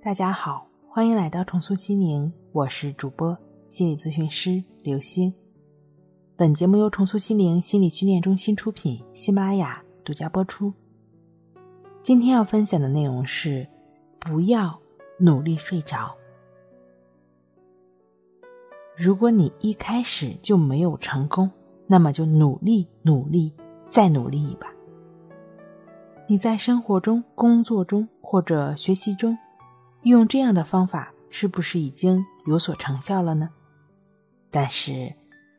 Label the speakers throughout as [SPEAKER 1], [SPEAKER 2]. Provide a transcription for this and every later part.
[SPEAKER 1] 大家好，欢迎来到重塑心灵，我是主播心理咨询师刘星。本节目由重塑心灵心理训练中心出品，喜马拉雅独家播出。今天要分享的内容是：不要努力睡着。如果你一开始就没有成功，那么就努力努力再努力一把。你在生活中、工作中或者学习中。用这样的方法是不是已经有所成效了呢？但是，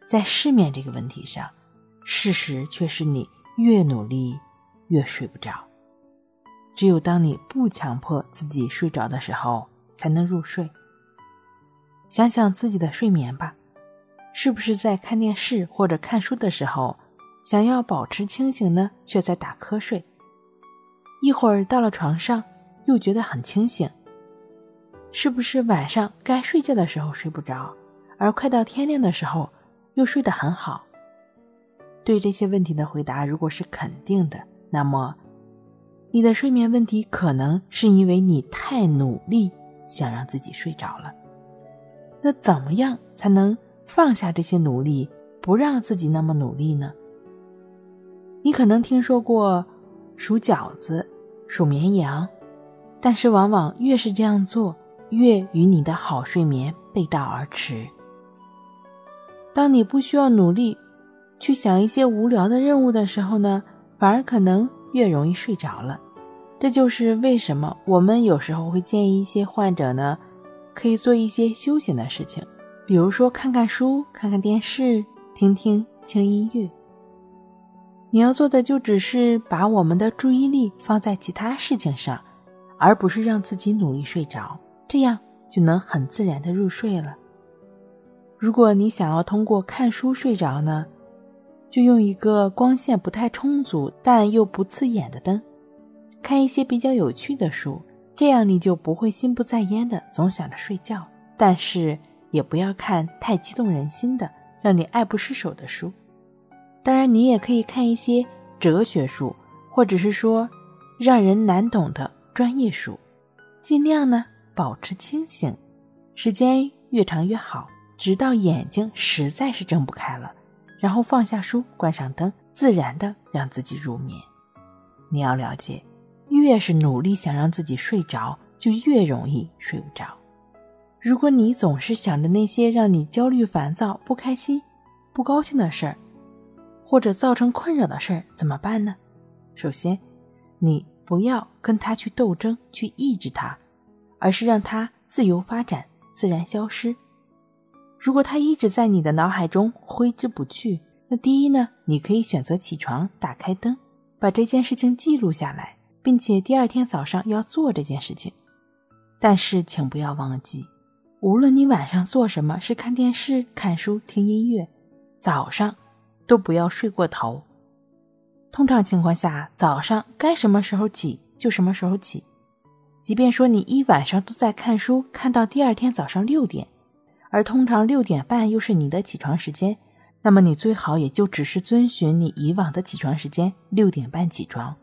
[SPEAKER 1] 在失眠这个问题上，事实却是你越努力越睡不着。只有当你不强迫自己睡着的时候，才能入睡。想想自己的睡眠吧，是不是在看电视或者看书的时候，想要保持清醒呢，却在打瞌睡？一会儿到了床上，又觉得很清醒。是不是晚上该睡觉的时候睡不着，而快到天亮的时候又睡得很好？对这些问题的回答如果是肯定的，那么你的睡眠问题可能是因为你太努力想让自己睡着了。那怎么样才能放下这些努力，不让自己那么努力呢？你可能听说过数饺子、数绵羊，但是往往越是这样做。越与你的好睡眠背道而驰。当你不需要努力去想一些无聊的任务的时候呢，反而可能越容易睡着了。这就是为什么我们有时候会建议一些患者呢，可以做一些休闲的事情，比如说看看书、看看电视、听听轻音乐。你要做的就只是把我们的注意力放在其他事情上，而不是让自己努力睡着。这样就能很自然的入睡了。如果你想要通过看书睡着呢，就用一个光线不太充足但又不刺眼的灯，看一些比较有趣的书，这样你就不会心不在焉的总想着睡觉。但是也不要看太激动人心的、让你爱不释手的书。当然，你也可以看一些哲学书，或者是说让人难懂的专业书，尽量呢。保持清醒，时间越长越好，直到眼睛实在是睁不开了，然后放下书，关上灯，自然的让自己入眠。你要了解，越是努力想让自己睡着，就越容易睡不着。如果你总是想着那些让你焦虑、烦躁、不开心、不高兴的事儿，或者造成困扰的事儿，怎么办呢？首先，你不要跟他去斗争，去抑制他。而是让它自由发展、自然消失。如果它一直在你的脑海中挥之不去，那第一呢，你可以选择起床，打开灯，把这件事情记录下来，并且第二天早上要做这件事情。但是，请不要忘记，无论你晚上做什么，是看电视、看书、听音乐，早上都不要睡过头。通常情况下，早上该什么时候起就什么时候起。即便说你一晚上都在看书，看到第二天早上六点，而通常六点半又是你的起床时间，那么你最好也就只是遵循你以往的起床时间，六点半起床，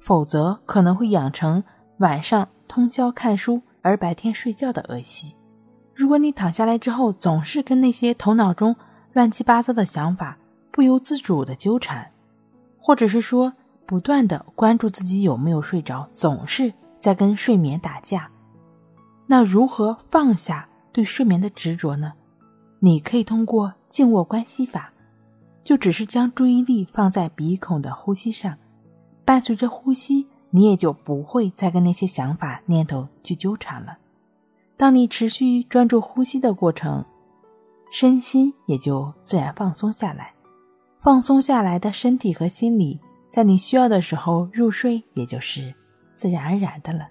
[SPEAKER 1] 否则可能会养成晚上通宵看书而白天睡觉的恶习。如果你躺下来之后总是跟那些头脑中乱七八糟的想法不由自主的纠缠，或者是说不断的关注自己有没有睡着，总是。在跟睡眠打架，那如何放下对睡眠的执着呢？你可以通过静卧观息法，就只是将注意力放在鼻孔的呼吸上，伴随着呼吸，你也就不会再跟那些想法念头去纠缠了。当你持续专注呼吸的过程，身心也就自然放松下来。放松下来的身体和心理，在你需要的时候入睡，也就是。自然而然的了。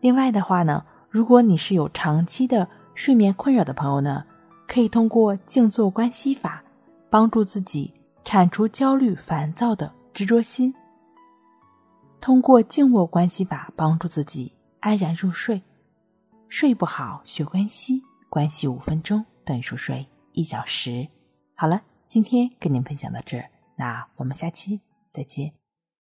[SPEAKER 1] 另外的话呢，如果你是有长期的睡眠困扰的朋友呢，可以通过静坐观息法，帮助自己铲除焦虑、烦躁的执着心。通过静卧观息法，帮助自己安然入睡。睡不好，学关息，关息五分钟等于熟睡一小时。好了，今天跟您分享到这儿，那我们下期再见。